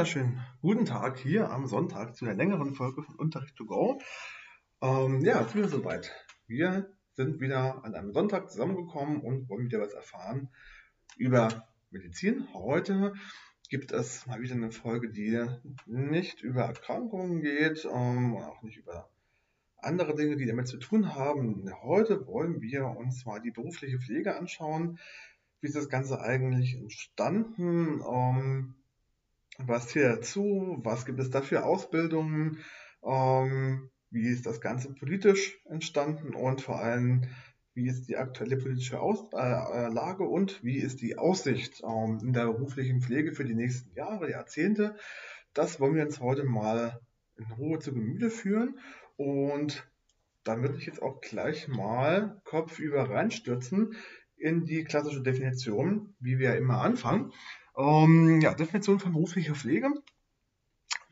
Wunderschönen guten Tag hier am Sonntag zu der längeren Folge von Unterricht to go. Ähm, ja, es ist wieder soweit. Wir sind wieder an einem Sonntag zusammengekommen und wollen wieder was erfahren über Medizin. Heute gibt es mal wieder eine Folge, die nicht über Erkrankungen geht ähm, und auch nicht über andere Dinge, die damit zu tun haben. Heute wollen wir uns mal die berufliche Pflege anschauen. Wie ist das Ganze eigentlich entstanden? Ähm, was zählt dazu? Was gibt es da für Ausbildungen? Ähm, wie ist das Ganze politisch entstanden und vor allem, wie ist die aktuelle politische Aus äh, äh, Lage und wie ist die Aussicht ähm, in der beruflichen Pflege für die nächsten Jahre, Jahrzehnte? Das wollen wir uns heute mal in Ruhe zu Gemüte führen und dann würde ich jetzt auch gleich mal kopfüber reinstürzen in die klassische Definition, wie wir immer anfangen. Ähm, ja, Definition von beruflicher Pflege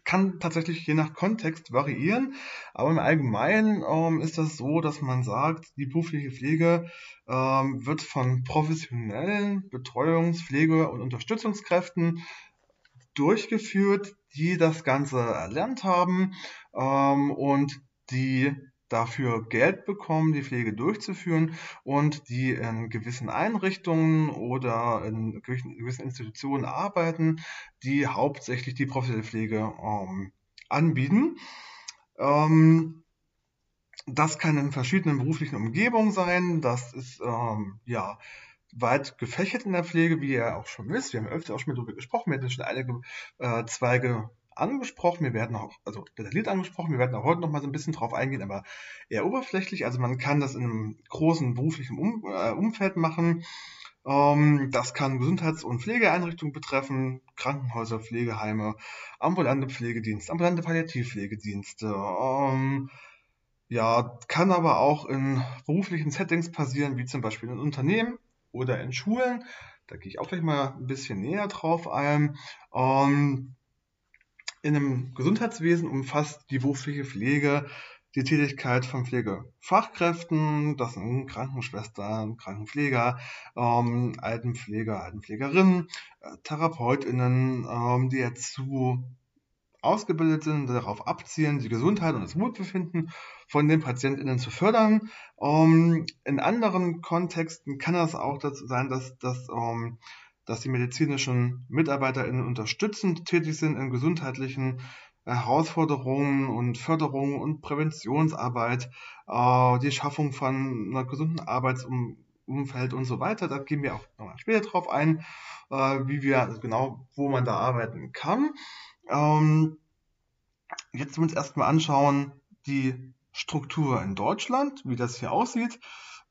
kann tatsächlich je nach Kontext variieren, aber im Allgemeinen ähm, ist das so, dass man sagt, die berufliche Pflege ähm, wird von professionellen Betreuungs-, Pflege- und Unterstützungskräften durchgeführt, die das Ganze erlernt haben ähm, und die dafür Geld bekommen, die Pflege durchzuführen und die in gewissen Einrichtungen oder in gewissen Institutionen arbeiten, die hauptsächlich die professionelle Pflege ähm, anbieten. Ähm, das kann in verschiedenen beruflichen Umgebungen sein. Das ist ähm, ja weit gefächert in der Pflege, wie ihr auch schon wisst. Wir haben öfter auch schon darüber gesprochen. Wir hatten schon einige äh, Zweige angesprochen, wir werden auch, also detailliert angesprochen, wir werden auch heute noch mal so ein bisschen drauf eingehen, aber eher oberflächlich. Also man kann das in einem großen beruflichen um, äh, Umfeld machen. Ähm, das kann Gesundheits- und Pflegeeinrichtungen betreffen, Krankenhäuser, Pflegeheime, ambulante Pflegedienste, ambulante Palliativpflegedienste. Ähm, ja, kann aber auch in beruflichen Settings passieren, wie zum Beispiel in Unternehmen oder in Schulen. Da gehe ich auch gleich mal ein bisschen näher drauf ein. Ähm, in einem Gesundheitswesen umfasst die berufliche Pflege die Tätigkeit von Pflegefachkräften, das sind Krankenschwestern, Krankenpfleger, ähm, Altenpfleger, Altenpflegerinnen, äh, TherapeutInnen, ähm, die dazu ausgebildet sind, darauf abzielen, die Gesundheit und das Wohlbefinden von den PatientInnen zu fördern. Ähm, in anderen Kontexten kann das auch dazu sein, dass, dass ähm, dass die medizinischen MitarbeiterInnen unterstützend tätig sind in gesundheitlichen Herausforderungen und Förderung und Präventionsarbeit, äh, die Schaffung von einer gesunden Arbeitsumfeld und so weiter. Da gehen wir auch nochmal später drauf ein, äh, wie wir also genau, wo man da arbeiten kann. Ähm, jetzt uns erstmal anschauen, die Struktur in Deutschland, wie das hier aussieht.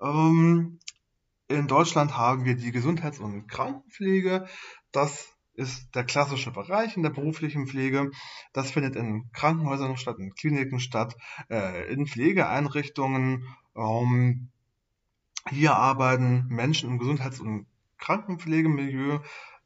Ähm, in Deutschland haben wir die Gesundheits- und Krankenpflege. Das ist der klassische Bereich in der beruflichen Pflege. Das findet in Krankenhäusern statt, in Kliniken statt, äh, in Pflegeeinrichtungen. Ähm, hier arbeiten Menschen im Gesundheits- und Krankenpflegemilieu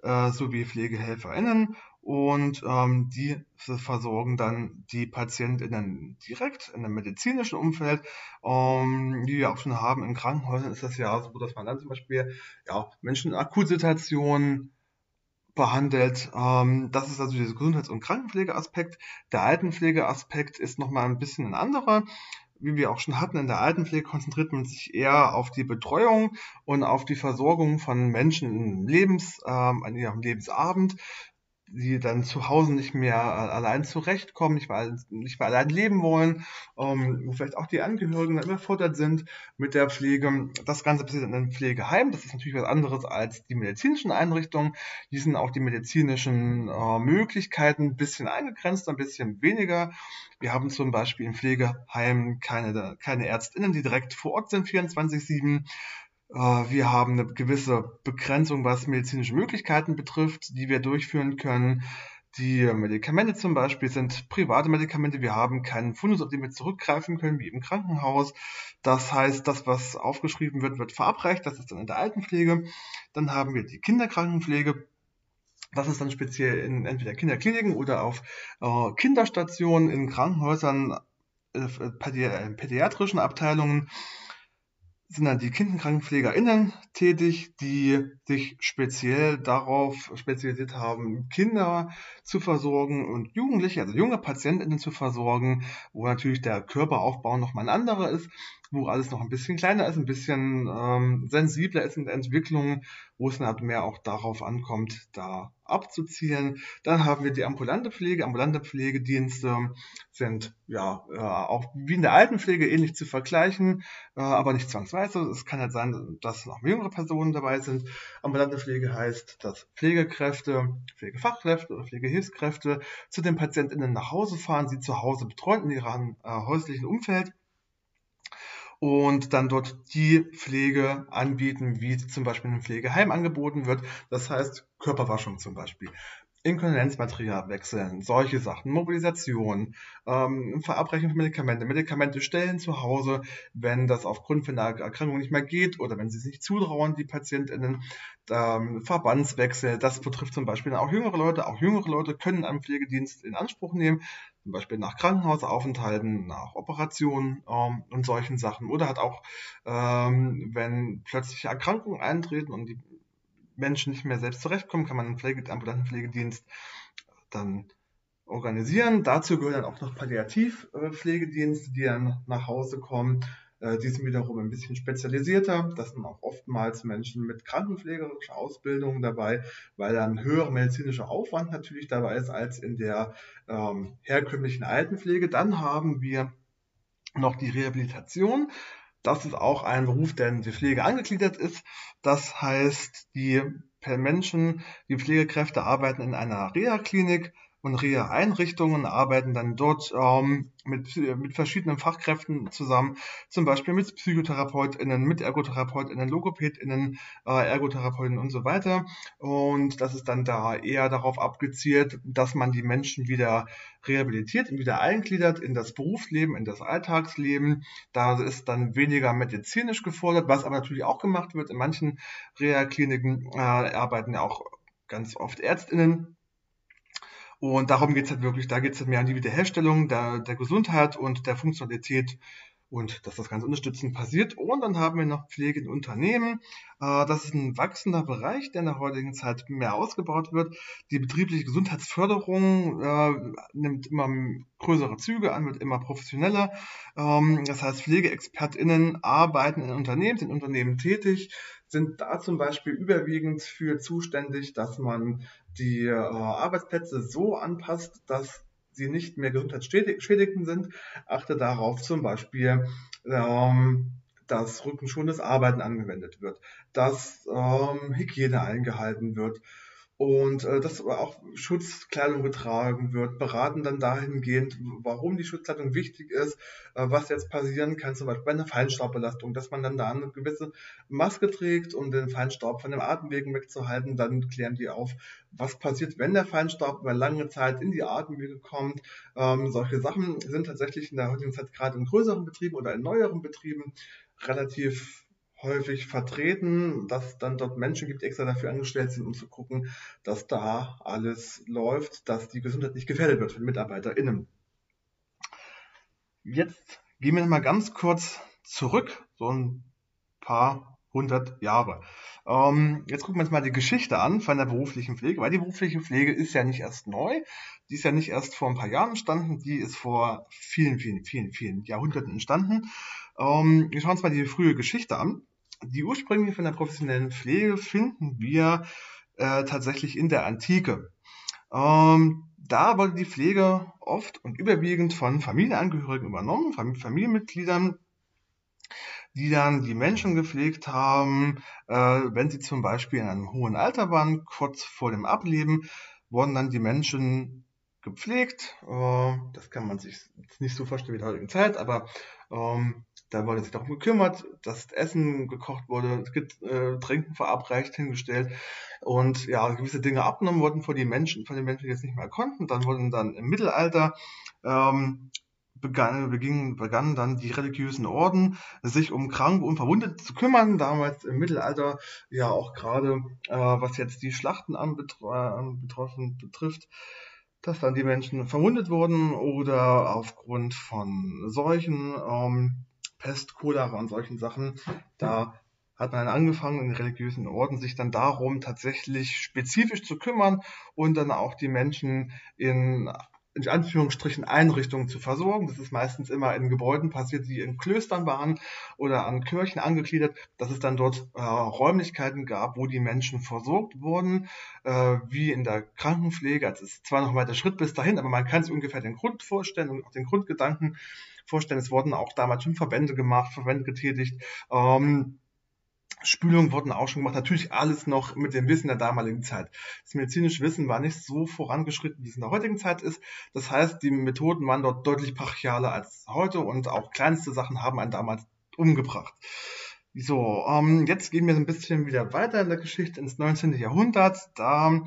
äh, sowie PflegehelferInnen und ähm, die versorgen dann die PatientInnen direkt in einem medizinischen Umfeld. Ähm, wie wir auch schon haben, in Krankenhäusern ist das ja so, dass man dann zum Beispiel ja, Menschen in Akutsituationen behandelt. Ähm, das ist also dieser Gesundheits- und Krankenpflegeaspekt. Der Altenpflegeaspekt ist nochmal ein bisschen ein anderer wie wir auch schon hatten, in der Altenpflege konzentriert man sich eher auf die Betreuung und auf die Versorgung von Menschen im Lebens, ähm, an ihrem Lebensabend die dann zu Hause nicht mehr äh, allein zurechtkommen, nicht mehr, nicht mehr allein leben wollen, ähm, wo vielleicht auch die Angehörigen dann überfordert sind mit der Pflege. Das Ganze passiert in einem Pflegeheim. Das ist natürlich was anderes als die medizinischen Einrichtungen. Die sind auch die medizinischen äh, Möglichkeiten ein bisschen eingegrenzt, ein bisschen weniger. Wir haben zum Beispiel im Pflegeheim keine, keine Ärztinnen, die direkt vor Ort sind, 24-7. Äh, wir haben eine gewisse Begrenzung, was medizinische Möglichkeiten betrifft, die wir durchführen können. Die Medikamente zum Beispiel sind private Medikamente. Wir haben keinen Fundus, auf den wir zurückgreifen können, wie im Krankenhaus. Das heißt, das, was aufgeschrieben wird, wird verabreicht. Das ist dann in der Altenpflege. Dann haben wir die Kinderkrankenpflege. Das ist dann speziell in entweder Kinderkliniken oder auf äh, Kinderstationen, in Krankenhäusern, äh, pädiatrischen Abteilungen sind dann die KindenkrankenpflegerInnen tätig, die sich speziell darauf spezialisiert haben, Kinder zu versorgen und Jugendliche, also junge PatientInnen zu versorgen, wo natürlich der Körperaufbau nochmal ein anderer ist wo alles noch ein bisschen kleiner ist, ein bisschen ähm, sensibler ist in der Entwicklung, wo es halt mehr auch darauf ankommt, da abzuzielen. Dann haben wir die ambulante Pflege. Ambulante Pflegedienste sind ja äh, auch wie in der Altenpflege ähnlich zu vergleichen, äh, aber nicht zwangsweise. Es kann halt sein, dass noch jüngere Personen dabei sind. Ambulante Pflege heißt, dass Pflegekräfte, Pflegefachkräfte oder Pflegehilfskräfte zu den PatientInnen nach Hause fahren, sie zu Hause betreuen in ihrem äh, häuslichen Umfeld und dann dort die Pflege anbieten, wie zum Beispiel im Pflegeheim angeboten wird. Das heißt Körperwaschung zum Beispiel. Inkontinenzmaterial wechseln, solche Sachen, Mobilisation, ähm, Verabreichung von Medikamente, Medikamente stellen zu Hause, wenn das aufgrund von einer Erkrankung nicht mehr geht oder wenn sie sich nicht zutrauen, die PatientInnen, ähm, Verbandswechsel, das betrifft zum Beispiel auch jüngere Leute, auch jüngere Leute können einen Pflegedienst in Anspruch nehmen, zum Beispiel nach Krankenhausaufenthalten, nach Operationen ähm, und solchen Sachen. Oder hat auch, ähm, wenn plötzliche Erkrankungen eintreten und die Menschen nicht mehr selbst zurechtkommen, kann man einen Pflege, ambulanten Pflegedienst dann organisieren. Dazu gehören dann auch noch Palliativpflegedienste, die dann nach Hause kommen. Äh, die sind wiederum ein bisschen spezialisierter. Das sind auch oftmals Menschen mit krankenpflegerischer Ausbildung dabei, weil dann höherer medizinischer Aufwand natürlich dabei ist als in der ähm, herkömmlichen Altenpflege. Dann haben wir noch die Rehabilitation. Das ist auch ein Beruf, der in die Pflege angegliedert ist. Das heißt, die Menschen, die Pflegekräfte arbeiten in einer Reha-Klinik und Reha-Einrichtungen arbeiten dann dort ähm, mit, mit verschiedenen Fachkräften zusammen, zum Beispiel mit PsychotherapeutInnen, mit ErgotherapeutInnen, LogopädInnen, äh, ErgotherapeutInnen und so weiter. Und das ist dann da eher darauf abgezielt, dass man die Menschen wieder rehabilitiert und wieder eingliedert in das Berufsleben, in das Alltagsleben. Da ist dann weniger medizinisch gefordert, was aber natürlich auch gemacht wird. In manchen Reha-Kliniken äh, arbeiten ja auch ganz oft ÄrztInnen und darum geht es halt wirklich, da geht es halt mehr an die Wiederherstellung der, der Gesundheit und der Funktionalität und dass das Ganze unterstützend passiert. Und dann haben wir noch Pflege in Unternehmen. Äh, das ist ein wachsender Bereich, der in der heutigen Zeit mehr ausgebaut wird. Die betriebliche Gesundheitsförderung äh, nimmt immer größere Züge an, wird immer professioneller. Ähm, das heißt, PflegeexpertInnen arbeiten in Unternehmen, sind in Unternehmen tätig, sind da zum Beispiel überwiegend für zuständig, dass man die äh, Arbeitsplätze so anpasst, dass sie nicht mehr gesundheitsschädigend sind. Achte darauf zum Beispiel, ähm, dass rückenschonendes Arbeiten angewendet wird, dass ähm, Hygiene eingehalten wird und äh, dass auch Schutzkleidung getragen wird, beraten dann dahingehend, warum die Schutzkleidung wichtig ist, äh, was jetzt passieren kann, zum Beispiel bei einer Feinstaubbelastung, dass man dann da eine gewisse Maske trägt, um den Feinstaub von den Atemwegen wegzuhalten. Dann klären die auf, was passiert, wenn der Feinstaub über lange Zeit in die Atemwege kommt. Ähm, solche Sachen sind tatsächlich in der heutigen Zeit gerade in größeren Betrieben oder in neueren Betrieben relativ häufig vertreten, dass dann dort Menschen gibt, die extra dafür angestellt sind, um zu gucken, dass da alles läuft, dass die Gesundheit nicht gefährdet wird von MitarbeiterInnen. Jetzt gehen wir mal ganz kurz zurück, so ein paar hundert Jahre. Ähm, jetzt gucken wir uns mal die Geschichte an von der beruflichen Pflege, weil die berufliche Pflege ist ja nicht erst neu, die ist ja nicht erst vor ein paar Jahren entstanden, die ist vor vielen, vielen, vielen, vielen Jahrhunderten entstanden. Ähm, wir schauen uns mal die frühe Geschichte an. Die Ursprünge von der professionellen Pflege finden wir äh, tatsächlich in der Antike. Ähm, da wurde die Pflege oft und überwiegend von Familienangehörigen übernommen, Familienmitgliedern, die dann die Menschen gepflegt haben, äh, wenn sie zum Beispiel in einem hohen Alter waren, kurz vor dem Ableben, wurden dann die Menschen gepflegt. Äh, das kann man sich nicht so vorstellen wie in der heutigen Zeit, aber ähm, da wurde sich darum gekümmert, dass Essen gekocht wurde, äh, Trinken verabreicht, hingestellt und ja, gewisse Dinge abgenommen wurden von den Menschen, von den Menschen, die es nicht mehr konnten. Dann wurden dann im Mittelalter ähm, begann, beging, begannen dann die religiösen Orden, sich um Kranke und Verwundete zu kümmern. Damals im Mittelalter ja auch gerade, äh, was jetzt die Schlachten anbetroffen betrifft, dass dann die Menschen verwundet wurden oder aufgrund von Seuchen ähm, Pest, Cholera und solchen Sachen. Da hat man dann angefangen, in religiösen Orden sich dann darum tatsächlich spezifisch zu kümmern und dann auch die Menschen in in Anführungsstrichen Einrichtungen zu versorgen. Das ist meistens immer in Gebäuden passiert, die in Klöstern waren oder an Kirchen angegliedert, dass es dann dort äh, Räumlichkeiten gab, wo die Menschen versorgt wurden, äh, wie in der Krankenpflege. Also es ist zwar noch ein weiter Schritt bis dahin, aber man kann sich ungefähr den Grund vorstellen und auch den Grundgedanken vorstellen. Es wurden auch damals schon Verbände gemacht, Verbände getätigt. Ähm, Spülungen wurden auch schon gemacht. Natürlich alles noch mit dem Wissen der damaligen Zeit. Das medizinische Wissen war nicht so vorangeschritten, wie es in der heutigen Zeit ist. Das heißt, die Methoden waren dort deutlich brachialer als heute und auch kleinste Sachen haben einen damals umgebracht. So, ähm, jetzt gehen wir ein bisschen wieder weiter in der Geschichte ins 19. Jahrhundert. Da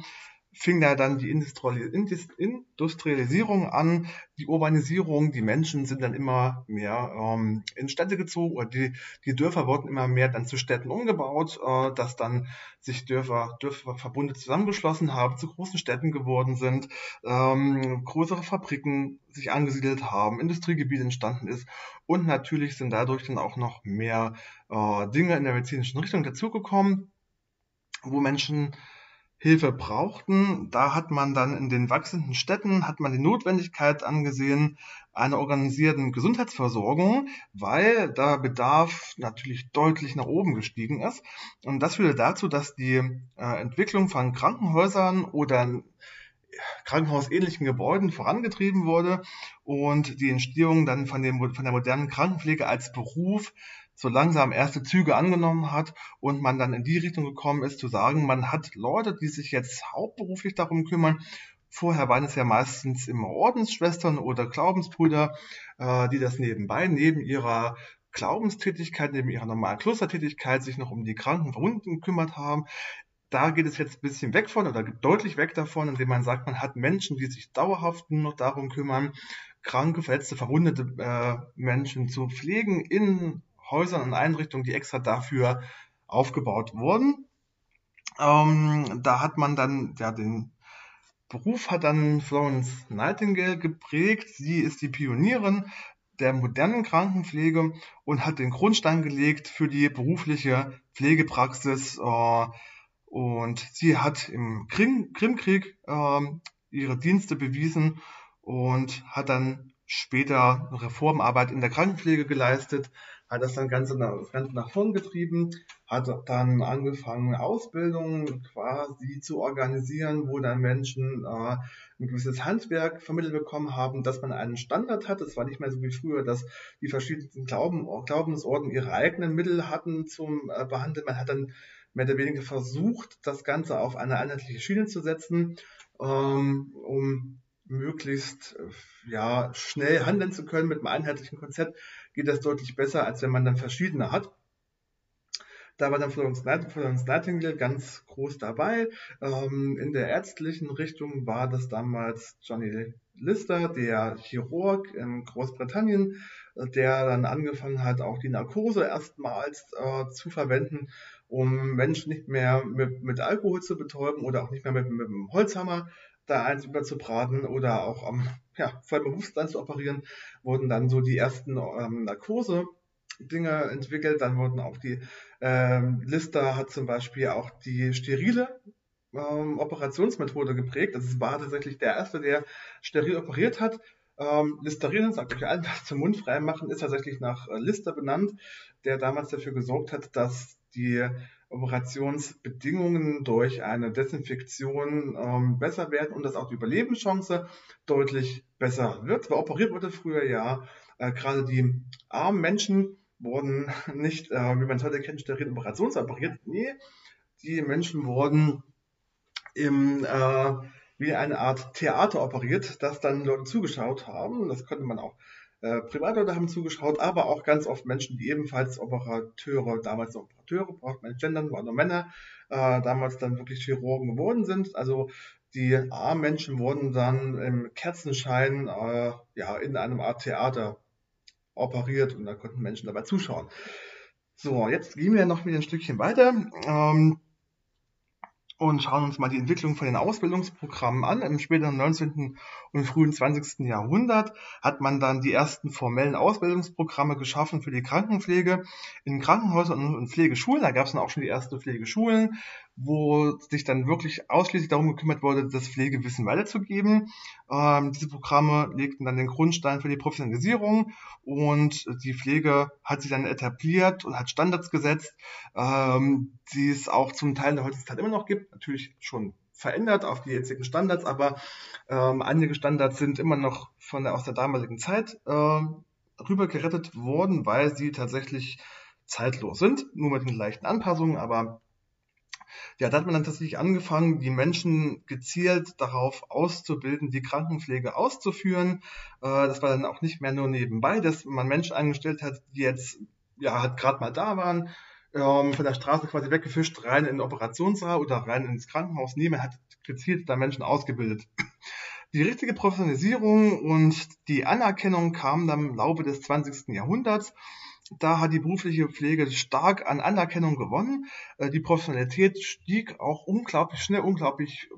fing da dann die Industrialisierung an, die Urbanisierung, die Menschen sind dann immer mehr ähm, in Städte gezogen oder die, die Dörfer wurden immer mehr dann zu Städten umgebaut, äh, dass dann sich Dörfer, Dörferverbunde zusammengeschlossen haben, zu großen Städten geworden sind, ähm, größere Fabriken sich angesiedelt haben, Industriegebiete entstanden ist. Und natürlich sind dadurch dann auch noch mehr äh, Dinge in der medizinischen Richtung dazugekommen, wo Menschen Hilfe brauchten. Da hat man dann in den wachsenden Städten, hat man die Notwendigkeit angesehen einer organisierten Gesundheitsversorgung, weil da Bedarf natürlich deutlich nach oben gestiegen ist. Und das führte dazu, dass die äh, Entwicklung von Krankenhäusern oder krankenhausähnlichen Gebäuden vorangetrieben wurde und die Entstehung dann von, dem, von der modernen Krankenpflege als Beruf so langsam erste Züge angenommen hat und man dann in die Richtung gekommen ist, zu sagen, man hat Leute, die sich jetzt hauptberuflich darum kümmern. Vorher waren es ja meistens immer Ordensschwestern oder Glaubensbrüder, äh, die das nebenbei, neben ihrer Glaubenstätigkeit, neben ihrer normalen Klostertätigkeit sich noch um die Kranken Verwundeten gekümmert haben. Da geht es jetzt ein bisschen weg von oder deutlich weg davon, indem man sagt, man hat Menschen, die sich dauerhaft nur noch darum kümmern, kranke, verletzte, verwundete äh, Menschen zu pflegen in Häusern und Einrichtungen, die extra dafür aufgebaut wurden. Ähm, da hat man dann, ja, den Beruf hat dann Florence Nightingale geprägt. Sie ist die Pionierin der modernen Krankenpflege und hat den Grundstein gelegt für die berufliche Pflegepraxis. Äh, und sie hat im Krim Krimkrieg äh, ihre Dienste bewiesen und hat dann später Reformarbeit in der Krankenpflege geleistet hat das dann ganz nach, ganz nach vorn getrieben, hat dann angefangen, Ausbildungen quasi zu organisieren, wo dann Menschen äh, ein gewisses Handwerk vermittelt bekommen haben, dass man einen Standard hat. Es war nicht mehr so wie früher, dass die verschiedenen Glauben, Glaubensorden ihre eigenen Mittel hatten zum äh, Behandeln. Man hat dann mehr oder weniger versucht, das Ganze auf eine einheitliche Schiene zu setzen, ähm, um möglichst äh, ja, schnell handeln zu können mit einem einheitlichen Konzept geht das deutlich besser, als wenn man dann verschiedene hat. Da war dann Florence, Night Florence Nightingale ganz groß dabei. Ähm, in der ärztlichen Richtung war das damals Johnny Lister, der Chirurg in Großbritannien, der dann angefangen hat, auch die Narkose erstmals äh, zu verwenden, um Menschen nicht mehr mit, mit Alkohol zu betäuben oder auch nicht mehr mit, mit dem Holzhammer da eins überzubraten oder auch am ja, voll Bewusstsein zu operieren, wurden dann so die ersten ähm, Narkose-Dinge entwickelt. Dann wurden auch die ähm, Lister hat zum Beispiel auch die sterile ähm, Operationsmethode geprägt. Das war tatsächlich der erste, der steril operiert hat. Ähm, Listerinen, sagt euch allen, zum Mund frei machen, ist tatsächlich nach äh, Lister benannt, der damals dafür gesorgt hat, dass die Operationsbedingungen durch eine Desinfektion ähm, besser werden und dass auch die Überlebenschance deutlich besser wird. Weil operiert wurde früher ja, äh, gerade die armen Menschen wurden nicht, äh, wie man es heute kennt, steril operationsoperiert. Nee, die Menschen wurden im, äh, wie eine Art Theater operiert, das dann Leute zugeschaut haben. Das konnte man auch äh, Privatleute haben zugeschaut, aber auch ganz oft Menschen, die ebenfalls Operateure, damals Operateure, braucht man gendern, waren nur Männer, äh, damals dann wirklich Chirurgen geworden sind. Also die A-Menschen wurden dann im Kerzenschein äh, ja, in einem Art Theater operiert und da konnten Menschen dabei zuschauen. So, jetzt gehen wir noch ein Stückchen weiter. Ähm, und schauen uns mal die Entwicklung von den Ausbildungsprogrammen an. Im späteren 19. und frühen 20. Jahrhundert hat man dann die ersten formellen Ausbildungsprogramme geschaffen für die Krankenpflege in Krankenhäusern und Pflegeschulen. Da gab es dann auch schon die ersten Pflegeschulen wo sich dann wirklich ausschließlich darum gekümmert wurde, das Pflegewissen weiterzugeben. Ähm, diese Programme legten dann den Grundstein für die Professionalisierung und die Pflege hat sich dann etabliert und hat Standards gesetzt, ähm, die es auch zum Teil in der heutigen Zeit immer noch gibt. Natürlich schon verändert auf die jetzigen Standards, aber ähm, einige Standards sind immer noch von der, aus der damaligen Zeit äh, rübergerettet worden, weil sie tatsächlich zeitlos sind, nur mit den leichten Anpassungen, aber ja, da hat man dann tatsächlich angefangen, die Menschen gezielt darauf auszubilden, die Krankenpflege auszuführen. Äh, das war dann auch nicht mehr nur nebenbei, dass man Menschen eingestellt hat, die jetzt ja halt gerade mal da waren, ähm, von der Straße quasi weggefischt, rein in den Operationssaal oder rein ins Krankenhaus. Nee, man hat gezielt da Menschen ausgebildet. Die richtige Professionalisierung und die Anerkennung kam dann im Laufe des 20. Jahrhunderts da hat die berufliche Pflege stark an Anerkennung gewonnen. Äh, die Professionalität stieg auch unglaublich schnell, unglaublich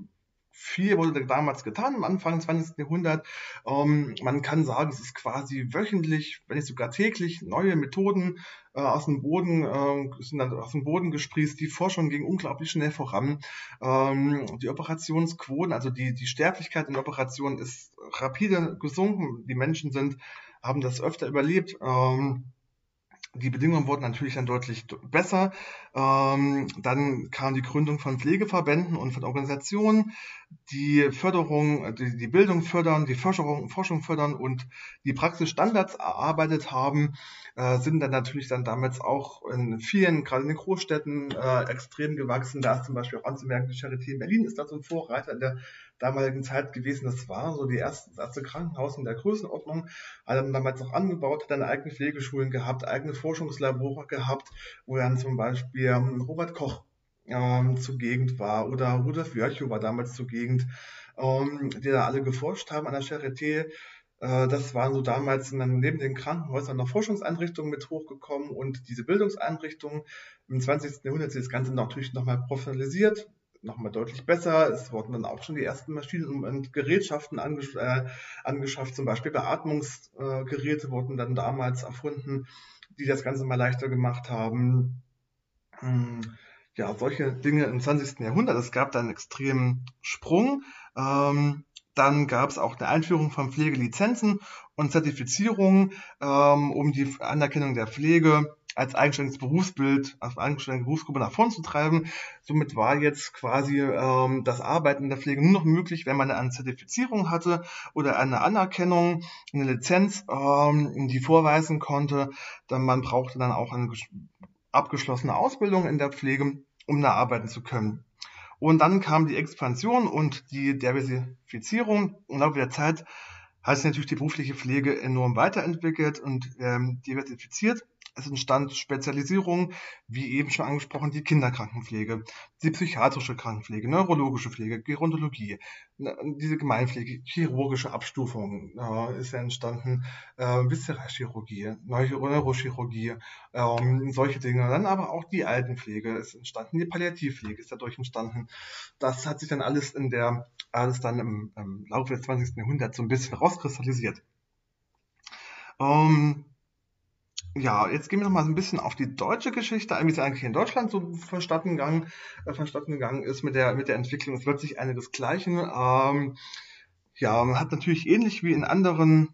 viel wurde damals getan am Anfang des 20. Jahrhunderts. Ähm, man kann sagen, es ist quasi wöchentlich, wenn nicht sogar täglich, neue Methoden äh, aus dem Boden äh, sind dann aus dem Boden gesprießt. Die Forschung ging unglaublich schnell voran. Ähm, die Operationsquoten, also die, die Sterblichkeit in Operationen ist rapide gesunken. Die Menschen sind, haben das öfter überlebt. Ähm, die Bedingungen wurden natürlich dann deutlich besser. Ähm, dann kam die Gründung von Pflegeverbänden und von Organisationen, die Förderung, die, die Bildung fördern, die Forschung, Forschung fördern und die Praxisstandards erarbeitet haben, äh, sind dann natürlich dann damals auch in vielen, gerade in den Großstädten, äh, extrem gewachsen. Da ist zum Beispiel auch anzumerken, die Charité in Berlin ist da so ein Vorreiter in der damaligen Zeit gewesen. Das war so die erste, das erste Krankenhaus in der Größenordnung. Hat dann damals auch angebaut, hat dann eigene Pflegeschulen gehabt, eigene Forschungslabore gehabt, wo dann zum Beispiel ähm, Robert Koch ähm, zur Gegend war oder Rudolf Virchow war damals zur Gegend, ähm, die da alle geforscht haben an der Charité. Äh, das waren so damals neben den Krankenhäusern noch Forschungseinrichtungen mit hochgekommen und diese Bildungseinrichtungen im 20. Jahrhundert ist das Ganze natürlich nochmal professionalisiert nochmal deutlich besser. Es wurden dann auch schon die ersten Maschinen und Gerätschaften angesch äh, angeschafft. Zum Beispiel Beatmungsgeräte wurden dann damals erfunden, die das Ganze mal leichter gemacht haben. Hm, ja, solche Dinge im 20. Jahrhundert. Es gab da einen extremen Sprung. Ähm, dann gab es auch eine Einführung von Pflegelizenzen und Zertifizierungen, ähm, um die Anerkennung der Pflege als eigenständiges Berufsbild, als eigenständige Berufsgruppe nach vorn zu treiben. Somit war jetzt quasi ähm, das Arbeiten in der Pflege nur noch möglich, wenn man eine Zertifizierung hatte oder eine Anerkennung, eine Lizenz, ähm, die vorweisen konnte. Dann man brauchte dann auch eine abgeschlossene Ausbildung in der Pflege, um da arbeiten zu können. Und dann kam die Expansion und die Diversifizierung. Im Laufe der Zeit hat sich natürlich die berufliche Pflege enorm weiterentwickelt und ähm, diversifiziert. Es entstand Spezialisierung, wie eben schon angesprochen, die Kinderkrankenpflege, die psychiatrische Krankenpflege, neurologische Pflege, Gerontologie, ne, diese Gemeinpflege, chirurgische Abstufung äh, ist ja entstanden, äh, Viszeralchirurgie, Neurochirurgie, äh, solche Dinge. Dann aber auch die Altenpflege ist entstanden, die Palliativpflege ist dadurch entstanden. Das hat sich dann alles in der, alles dann im, im Laufe des 20. Jahrhunderts so ein bisschen rauskristallisiert. Ähm, ja, jetzt gehen wir noch mal ein bisschen auf die deutsche Geschichte wie es eigentlich in Deutschland so verstatten gegangen, äh, verstatten gegangen ist mit der, mit der Entwicklung. Es wird sich einiges gleichen. Ähm, ja, man hat natürlich ähnlich wie in anderen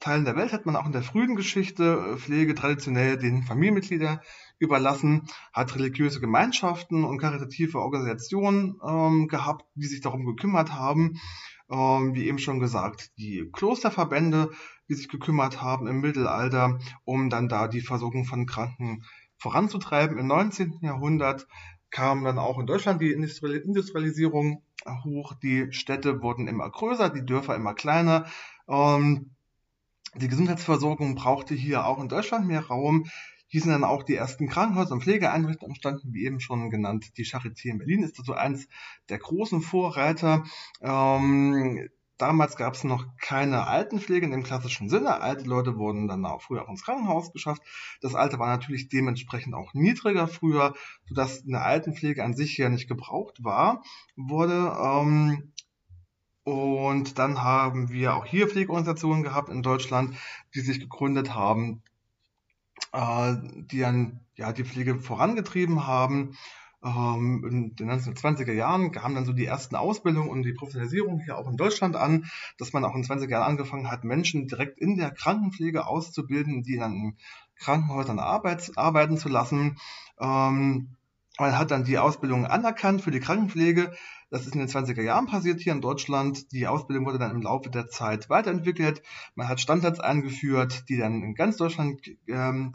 Teilen der Welt, hat man auch in der frühen Geschichte äh, Pflege traditionell den Familienmitgliedern überlassen, hat religiöse Gemeinschaften und karitative Organisationen ähm, gehabt, die sich darum gekümmert haben. Ähm, wie eben schon gesagt, die Klosterverbände die sich gekümmert haben im Mittelalter, um dann da die Versorgung von Kranken voranzutreiben. Im 19. Jahrhundert kam dann auch in Deutschland die Industrialisierung hoch. Die Städte wurden immer größer, die Dörfer immer kleiner. Ähm, die Gesundheitsversorgung brauchte hier auch in Deutschland mehr Raum. Hier sind dann auch die ersten Krankenhäuser und Pflegeeinrichtungen entstanden, wie eben schon genannt. Die Charité in Berlin ist also eins der großen Vorreiter. Ähm, damals gab es noch keine Altenpflege in dem klassischen Sinne. Alte Leute wurden dann auch früher auch ins Krankenhaus geschafft. Das Alter war natürlich dementsprechend auch niedriger früher, sodass eine Altenpflege an sich ja nicht gebraucht war, wurde. Ähm, und dann haben wir auch hier Pflegeorganisationen gehabt in Deutschland, die sich gegründet haben, äh, die dann ja die Pflege vorangetrieben haben ähm, in den 1920er Jahren kamen dann so die ersten Ausbildungen und die Professionalisierung hier auch in Deutschland an, dass man auch in den 20er Jahren angefangen hat, Menschen direkt in der Krankenpflege auszubilden, die dann in Krankenhäusern arbeit, arbeiten zu lassen. Ähm, man hat dann die Ausbildung anerkannt für die Krankenpflege. Das ist in den 20er Jahren passiert hier in Deutschland. Die Ausbildung wurde dann im Laufe der Zeit weiterentwickelt. Man hat Standards eingeführt, die dann in ganz Deutschland ähm,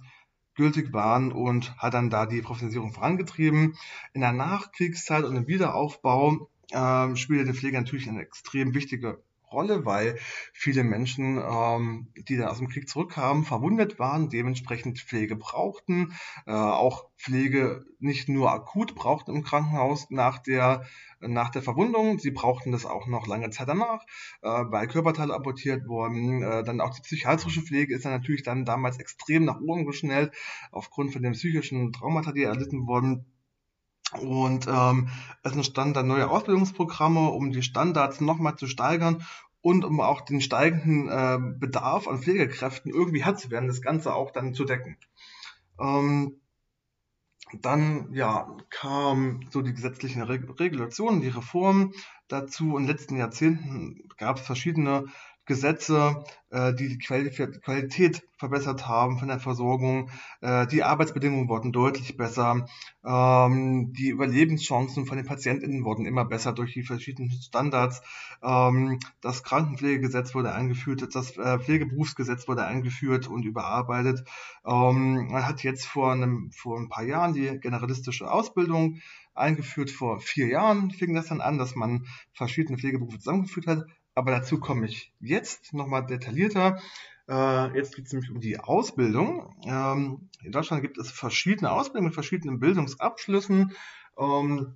gültig waren und hat dann da die Professionalisierung vorangetrieben. In der Nachkriegszeit und im Wiederaufbau äh, spielte die Pflege natürlich eine extrem wichtige Rolle, weil viele Menschen, ähm, die dann aus dem Krieg zurückkamen, verwundet waren, dementsprechend Pflege brauchten, äh, auch Pflege nicht nur akut brauchten im Krankenhaus nach der nach der Verwundung. Sie brauchten das auch noch lange Zeit danach, äh, weil Körperteile abortiert wurden. Äh, dann auch die psychiatrische Pflege ist dann natürlich dann damals extrem nach oben geschnellt, aufgrund von den psychischen Traumata, die erlitten wurden. Und ähm, es entstanden dann neue Ausbildungsprogramme, um die Standards nochmal zu steigern und um auch den steigenden äh, Bedarf an Pflegekräften irgendwie Herr zu werden, das Ganze auch dann zu decken. Ähm, dann ja, kam so die gesetzlichen Regulationen, die Reformen dazu. In den letzten Jahrzehnten gab es verschiedene Gesetze, äh, die die Qualität verbessert haben von der Versorgung. Äh, die Arbeitsbedingungen wurden deutlich besser. Ähm, die Überlebenschancen von den PatientInnen wurden immer besser durch die verschiedenen Standards. Ähm, das Krankenpflegegesetz wurde eingeführt, das äh, Pflegeberufsgesetz wurde eingeführt und überarbeitet. Ähm, man hat jetzt vor, einem, vor ein paar Jahren die generalistische Ausbildung eingeführt. Vor vier Jahren fing das dann an, dass man verschiedene Pflegeberufe zusammengeführt hat aber dazu komme ich jetzt nochmal detaillierter. Äh, jetzt geht es nämlich um die Ausbildung. Ähm, in Deutschland gibt es verschiedene Ausbildungen mit verschiedenen Bildungsabschlüssen. Ähm,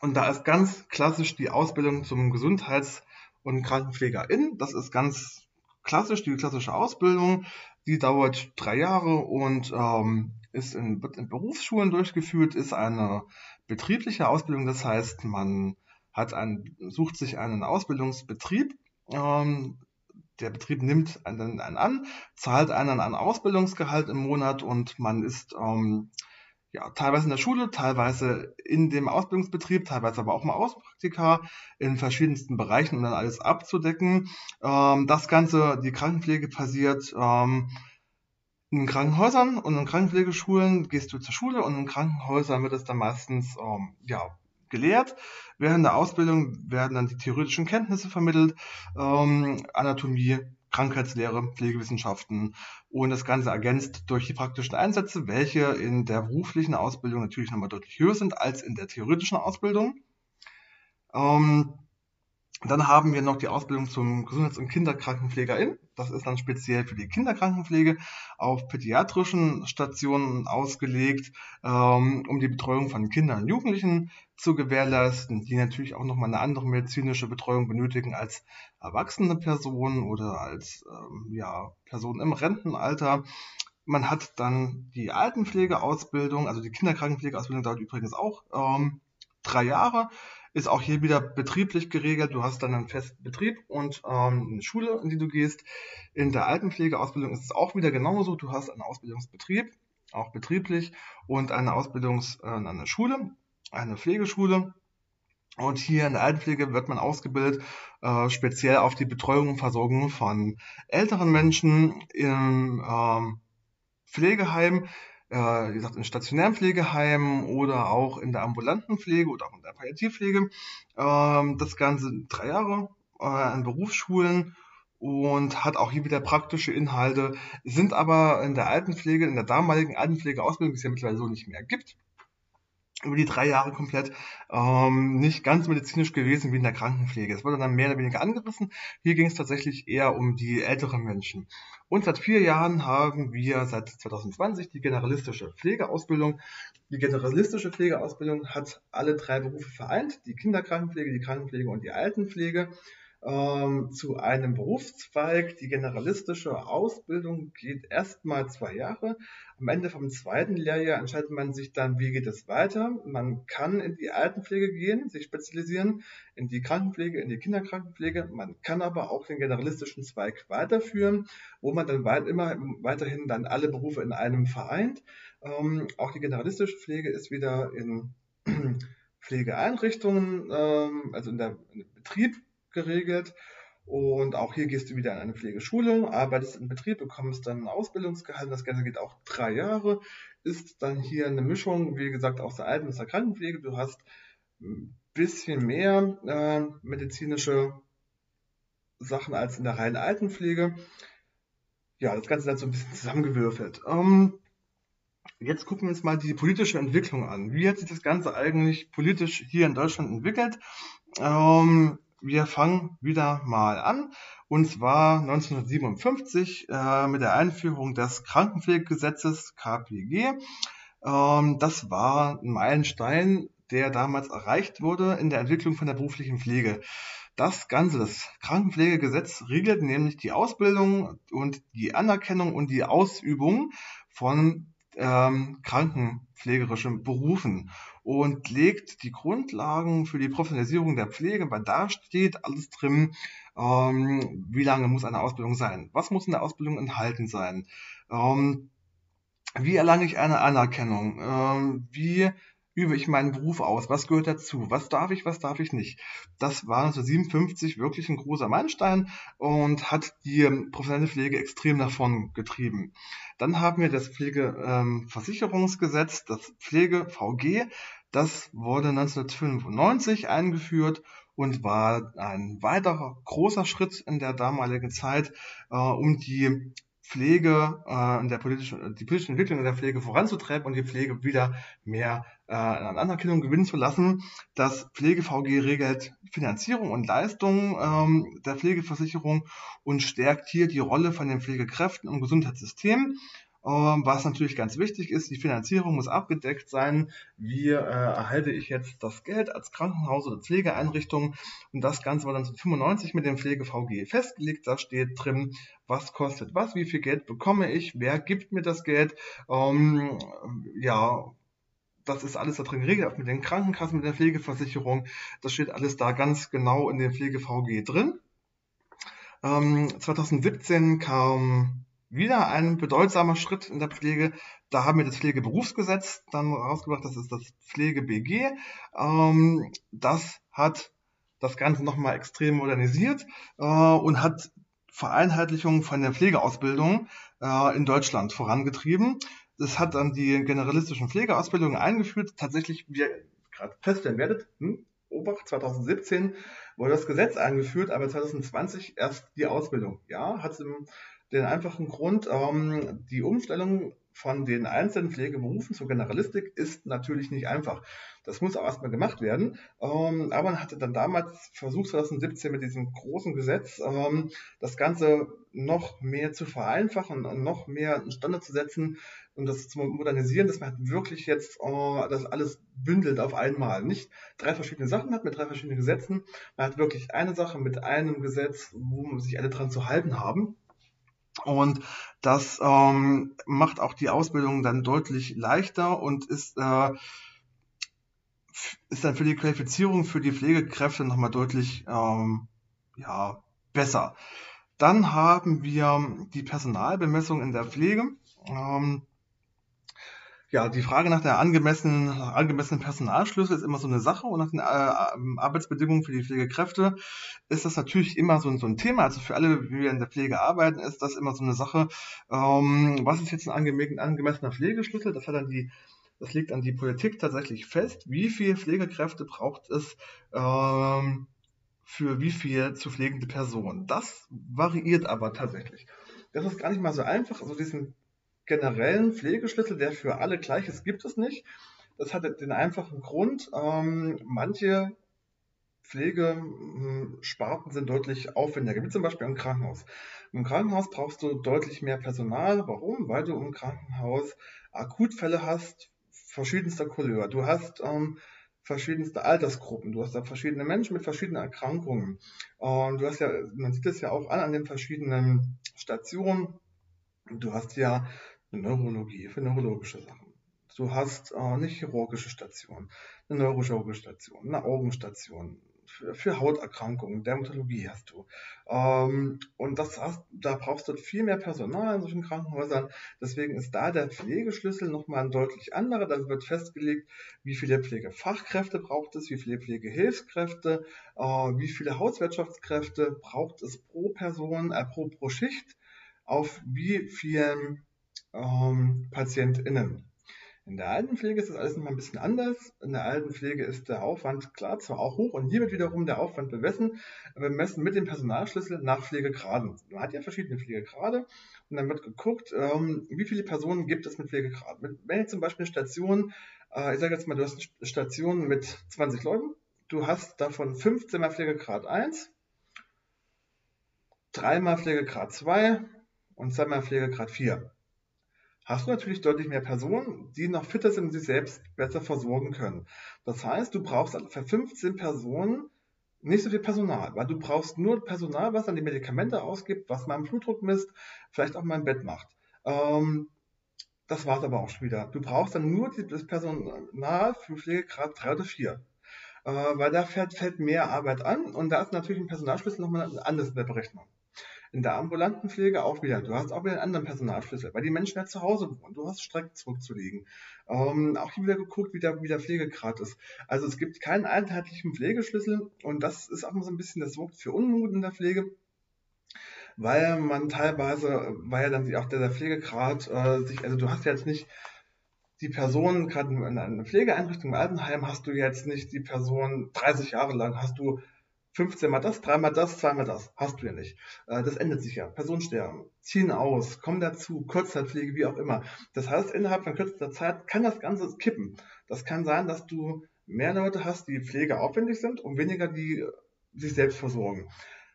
und da ist ganz klassisch die Ausbildung zum Gesundheits- und Krankenpflegerin. Das ist ganz klassisch, die klassische Ausbildung. Die dauert drei Jahre und ähm, ist in, wird in Berufsschulen durchgeführt, ist eine betriebliche Ausbildung. Das heißt, man hat ein, sucht sich einen Ausbildungsbetrieb. Ähm, der Betrieb nimmt einen, einen an, zahlt einen ein Ausbildungsgehalt im Monat und man ist ähm, ja, teilweise in der Schule, teilweise in dem Ausbildungsbetrieb, teilweise aber auch mal Auspraktika in verschiedensten Bereichen, um dann alles abzudecken. Ähm, das Ganze, die Krankenpflege passiert ähm, in Krankenhäusern und in Krankenpflegeschulen gehst du zur Schule und in Krankenhäusern wird es dann meistens ähm, ja, gelehrt. Während der Ausbildung werden dann die theoretischen Kenntnisse vermittelt, ähm, Anatomie, Krankheitslehre, Pflegewissenschaften und das Ganze ergänzt durch die praktischen Einsätze, welche in der beruflichen Ausbildung natürlich nochmal deutlich höher sind als in der theoretischen Ausbildung. Ähm, dann haben wir noch die Ausbildung zum Gesundheits- und Kinderkrankenpflegerin. Das ist dann speziell für die Kinderkrankenpflege auf pädiatrischen Stationen ausgelegt, ähm, um die Betreuung von Kindern und Jugendlichen zu gewährleisten, die natürlich auch nochmal eine andere medizinische Betreuung benötigen als erwachsene Personen oder als ähm, ja, Personen im Rentenalter. Man hat dann die Altenpflegeausbildung, also die Kinderkrankenpflegeausbildung dauert übrigens auch ähm, drei Jahre ist auch hier wieder betrieblich geregelt. Du hast dann einen festen Betrieb und ähm, eine Schule, in die du gehst. In der Altenpflegeausbildung ist es auch wieder genauso. Du hast einen Ausbildungsbetrieb, auch betrieblich, und eine Ausbildungs-, äh, eine Schule, eine Pflegeschule. Und hier in der Altenpflege wird man ausgebildet, äh, speziell auf die Betreuung und Versorgung von älteren Menschen im ähm, Pflegeheim äh, wie gesagt, in stationären Pflegeheimen oder auch in der ambulanten Pflege oder auch in der Palliativpflege. Ähm, das Ganze drei Jahre äh, an Berufsschulen und hat auch hier wieder praktische Inhalte, sind aber in der Altenpflege, in der damaligen Altenpflegeausbildung, die es ja mittlerweile so nicht mehr gibt, über die drei Jahre komplett ähm, nicht ganz medizinisch gewesen wie in der Krankenpflege. Es wurde dann mehr oder weniger angerissen. Hier ging es tatsächlich eher um die älteren Menschen. Und seit vier Jahren haben wir seit 2020 die generalistische Pflegeausbildung. Die generalistische Pflegeausbildung hat alle drei Berufe vereint, die Kinderkrankenpflege, die Krankenpflege und die Altenpflege. Ähm, zu einem Berufszweig. Die generalistische Ausbildung geht erstmal zwei Jahre. Am Ende vom zweiten Lehrjahr entscheidet man sich dann, wie geht es weiter. Man kann in die Altenpflege gehen, sich spezialisieren, in die Krankenpflege, in die Kinderkrankenpflege. Man kann aber auch den generalistischen Zweig weiterführen, wo man dann weit, immer weiterhin dann alle Berufe in einem vereint. Ähm, auch die generalistische Pflege ist wieder in Pflegeeinrichtungen, ähm, also in der, in Betrieb geregelt. Und auch hier gehst du wieder in eine Pflegeschule, arbeitest im Betrieb, bekommst dann ein Ausbildungsgehalt. Das Ganze geht auch drei Jahre. Ist dann hier eine Mischung, wie gesagt, aus der Alten- und der Krankenpflege. Du hast ein bisschen mehr äh, medizinische Sachen als in der reinen Altenpflege. Ja, das Ganze dann so ein bisschen zusammengewürfelt. Ähm, jetzt gucken wir uns mal die politische Entwicklung an. Wie hat sich das Ganze eigentlich politisch hier in Deutschland entwickelt? Ähm, wir fangen wieder mal an. Und zwar 1957 äh, mit der Einführung des Krankenpflegegesetzes KPG. Ähm, das war ein Meilenstein, der damals erreicht wurde in der Entwicklung von der beruflichen Pflege. Das Ganze, das Krankenpflegegesetz regelt nämlich die Ausbildung und die Anerkennung und die Ausübung von ähm, krankenpflegerischen Berufen und legt die Grundlagen für die Professionalisierung der Pflege, weil da steht alles drin, ähm, wie lange muss eine Ausbildung sein, was muss in der Ausbildung enthalten sein, ähm, wie erlange ich eine Anerkennung, ähm, wie übe ich meinen Beruf aus? Was gehört dazu? Was darf ich, was darf ich nicht? Das war 1957 wirklich ein großer Meilenstein und hat die professionelle Pflege extrem nach vorn getrieben. Dann haben wir das Pflegeversicherungsgesetz, ähm, das Pflege-VG. Das wurde 1995 eingeführt und war ein weiterer großer Schritt in der damaligen Zeit, äh, um die Pflege äh, der politischen, die politische Entwicklung in der Pflege voranzutreiben und die Pflege wieder mehr äh, an Anerkennung gewinnen zu lassen. Das Pflege-VG regelt Finanzierung und Leistung ähm, der Pflegeversicherung und stärkt hier die Rolle von den Pflegekräften im Gesundheitssystem. Ähm, was natürlich ganz wichtig ist, die Finanzierung muss abgedeckt sein. Wie äh, erhalte ich jetzt das Geld als Krankenhaus oder Pflegeeinrichtung? Und das Ganze war dann 1995 mit dem Pflege-VG festgelegt. Da steht drin, was kostet was, wie viel Geld bekomme ich, wer gibt mir das Geld. Ähm, ja, das ist alles da drin geregelt, mit den Krankenkassen, mit der Pflegeversicherung. Das steht alles da ganz genau in dem Pflege-VG drin. Ähm, 2017 kam wieder ein bedeutsamer Schritt in der Pflege. Da haben wir das Pflegeberufsgesetz dann rausgebracht, das ist das Pflege-BG. Ähm, das hat das Ganze nochmal extrem modernisiert äh, und hat Vereinheitlichung von der Pflegeausbildung äh, in Deutschland vorangetrieben. Das hat dann die generalistischen Pflegeausbildungen eingeführt. Tatsächlich, wie ihr gerade feststellen werdet, hm, Obacht 2017 wurde das Gesetz eingeführt, aber 2020 erst die Ausbildung. Ja, hat den einfachen Grund, ähm, die Umstellung von den einzelnen Pflegeberufen zur Generalistik ist natürlich nicht einfach. Das muss auch erstmal gemacht werden. Ähm, aber man hatte dann damals versucht, 2017 mit diesem großen Gesetz ähm, das Ganze noch mehr zu vereinfachen und noch mehr einen Standard zu setzen und das zu modernisieren, dass man halt wirklich jetzt äh, das alles bündelt auf einmal. Nicht drei verschiedene Sachen hat mit drei verschiedenen Gesetzen. Man hat wirklich eine Sache mit einem Gesetz, wo sich alle dran zu halten haben. Und das ähm, macht auch die Ausbildung dann deutlich leichter und ist, äh, ist dann für die Qualifizierung für die Pflegekräfte nochmal deutlich ähm, ja, besser. Dann haben wir die Personalbemessung in der Pflege. Ähm, ja, die Frage nach der angemessenen, angemessenen Personalschlüssel ist immer so eine Sache und nach den äh, Arbeitsbedingungen für die Pflegekräfte ist das natürlich immer so, so, ein Thema. Also für alle, wie wir in der Pflege arbeiten, ist das immer so eine Sache. Ähm, was ist jetzt ein angemessener Pflegeschlüssel? Das hat dann die, das liegt an die Politik tatsächlich fest. Wie viele Pflegekräfte braucht es ähm, für wie viel zu pflegende Personen? Das variiert aber tatsächlich. Das ist gar nicht mal so einfach. Also diesen generellen Pflegeschlüssel, der für alle gleich ist, gibt es nicht. Das hat den einfachen Grund, ähm, manche Pflegesparten sind deutlich aufwendiger, wie zum Beispiel im Krankenhaus. Im Krankenhaus brauchst du deutlich mehr Personal. Warum? Weil du im Krankenhaus Akutfälle hast, verschiedenster Couleur. Du hast ähm, verschiedenste Altersgruppen. Du hast da verschiedene Menschen mit verschiedenen Erkrankungen. Und du hast ja, man sieht es ja auch an an den verschiedenen Stationen. Du hast ja Neurologie für neurologische Sachen. Du hast äh, eine chirurgische Station, eine neurochirurgische Station, eine Augenstation, für, für Hauterkrankungen, Dermatologie hast du. Ähm, und das hast, da brauchst du viel mehr Personal in solchen Krankenhäusern. Deswegen ist da der Pflegeschlüssel nochmal ein deutlich anderer. Da wird festgelegt, wie viele Pflegefachkräfte braucht es, wie viele Pflegehilfskräfte, äh, wie viele Hauswirtschaftskräfte braucht es pro Person, äh, pro, pro Schicht auf wie vielen ähm, PatientInnen. In der Altenpflege ist das alles noch mal ein bisschen anders. In der Altenpflege ist der Aufwand klar zwar auch hoch und hier wird wiederum der Aufwand bemessen, bemessen mit dem Personalschlüssel nach Pflegegraden. Man hat ja verschiedene Pflegegrade und dann wird geguckt, ähm, wie viele Personen gibt es mit Pflegegraden. Wenn jetzt zum Beispiel eine Station, äh, ich sage jetzt mal, du hast eine Station mit 20 Leuten, du hast davon 15 mal Pflegegrad 1, dreimal Pflegegrad 2 und zweimal Pflegegrad 4 hast du natürlich deutlich mehr Personen, die noch fitter sind und sich selbst besser versorgen können. Das heißt, du brauchst für 15 Personen nicht so viel Personal, weil du brauchst nur Personal, was dann die Medikamente ausgibt, was meinen Blutdruck misst, vielleicht auch mein Bett macht. Ähm, das war's aber auch schon wieder. Du brauchst dann nur das Personal für Pflegegrad 3 oder 4. Äh, weil da fällt, fällt mehr Arbeit an und da ist natürlich ein Personalschlüssel nochmal anders in der Berechnung. In der ambulanten Pflege auch wieder. Du hast auch wieder einen anderen Personalschlüssel, weil die Menschen ja zu Hause wohnen. Du hast Strecken zurückzulegen. Ähm, auch hier wieder geguckt, wie der, wie der Pflegegrad ist. Also es gibt keinen einheitlichen Pflegeschlüssel und das ist auch mal so ein bisschen, das sorgt für Unmut in der Pflege weil man teilweise, weil ja dann auch der, der Pflegegrad äh, sich, also du hast jetzt nicht die Person, gerade in einer Pflegeeinrichtung im Altenheim, hast du jetzt nicht die Person 30 Jahre lang, hast du 15 mal das, dreimal das, zweimal das. Hast du ja nicht. Äh, das endet sich ja. Personen sterben, ziehen aus, kommen dazu, Kurzzeitpflege, wie auch immer. Das heißt, innerhalb von kürzester Zeit kann das Ganze kippen. Das kann sein, dass du mehr Leute hast, die pflegeaufwendig sind und weniger, die sich selbst versorgen.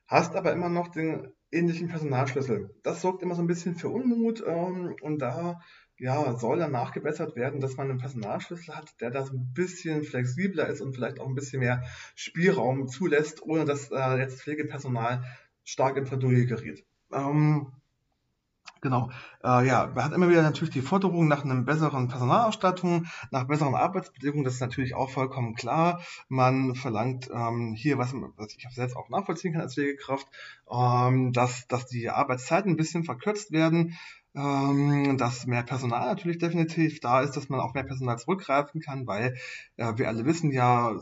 Hast aber immer noch den ähnlichen Personalschlüssel. Das sorgt immer so ein bisschen für Unmut ähm, und da ja, soll dann nachgebessert werden, dass man einen Personalschlüssel hat, der da so ein bisschen flexibler ist und vielleicht auch ein bisschen mehr Spielraum zulässt, ohne dass äh, jetzt Pflegepersonal stark in Bredouille gerät. Ähm, Genau. Äh, ja, man hat immer wieder natürlich die Forderung nach einer besseren Personalausstattung, nach besseren Arbeitsbedingungen. Das ist natürlich auch vollkommen klar. Man verlangt ähm, hier, was, was ich selbst auch nachvollziehen kann als Pflegekraft, ähm, dass, dass die Arbeitszeiten ein bisschen verkürzt werden ähm, dass mehr Personal natürlich definitiv da ist, dass man auf mehr Personal zurückgreifen kann, weil äh, wir alle wissen ja,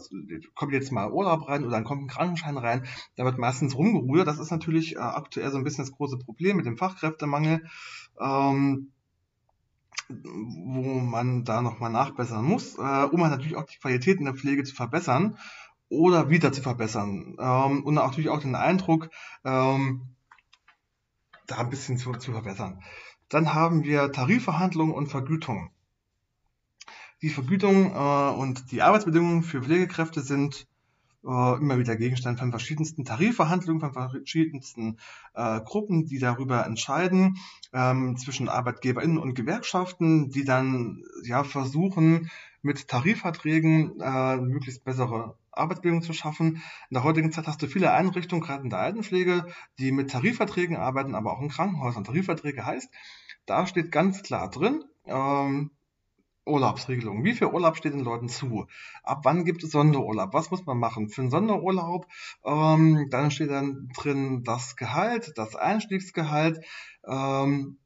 kommt jetzt mal Urlaub rein oder dann kommt ein Krankenschein rein, da wird meistens rumgerudert. Das ist natürlich äh, aktuell so ein bisschen das große Problem mit dem Fachkräftemangel. Ähm, wo man da nochmal nachbessern muss, äh, um halt natürlich auch die Qualität in der Pflege zu verbessern oder wieder zu verbessern. Ähm, und natürlich auch den Eindruck, ähm, da ein bisschen zu, zu verbessern. Dann haben wir Tarifverhandlungen und Vergütung. Die Vergütung äh, und die Arbeitsbedingungen für Pflegekräfte sind äh, immer wieder Gegenstand von verschiedensten Tarifverhandlungen, von verschiedensten äh, Gruppen, die darüber entscheiden, ähm, zwischen ArbeitgeberInnen und Gewerkschaften, die dann ja versuchen, mit Tarifverträgen äh, möglichst bessere Arbeitsbedingungen zu schaffen. In der heutigen Zeit hast du viele Einrichtungen, gerade in der Altenpflege, die mit Tarifverträgen arbeiten, aber auch in Krankenhäusern. Tarifverträge heißt, da steht ganz klar drin, ähm, Urlaubsregelung. Wie viel Urlaub steht den Leuten zu? Ab wann gibt es Sonderurlaub? Was muss man machen? Für einen Sonderurlaub, ähm, dann steht dann drin das Gehalt, das Einstiegsgehalt, ähm,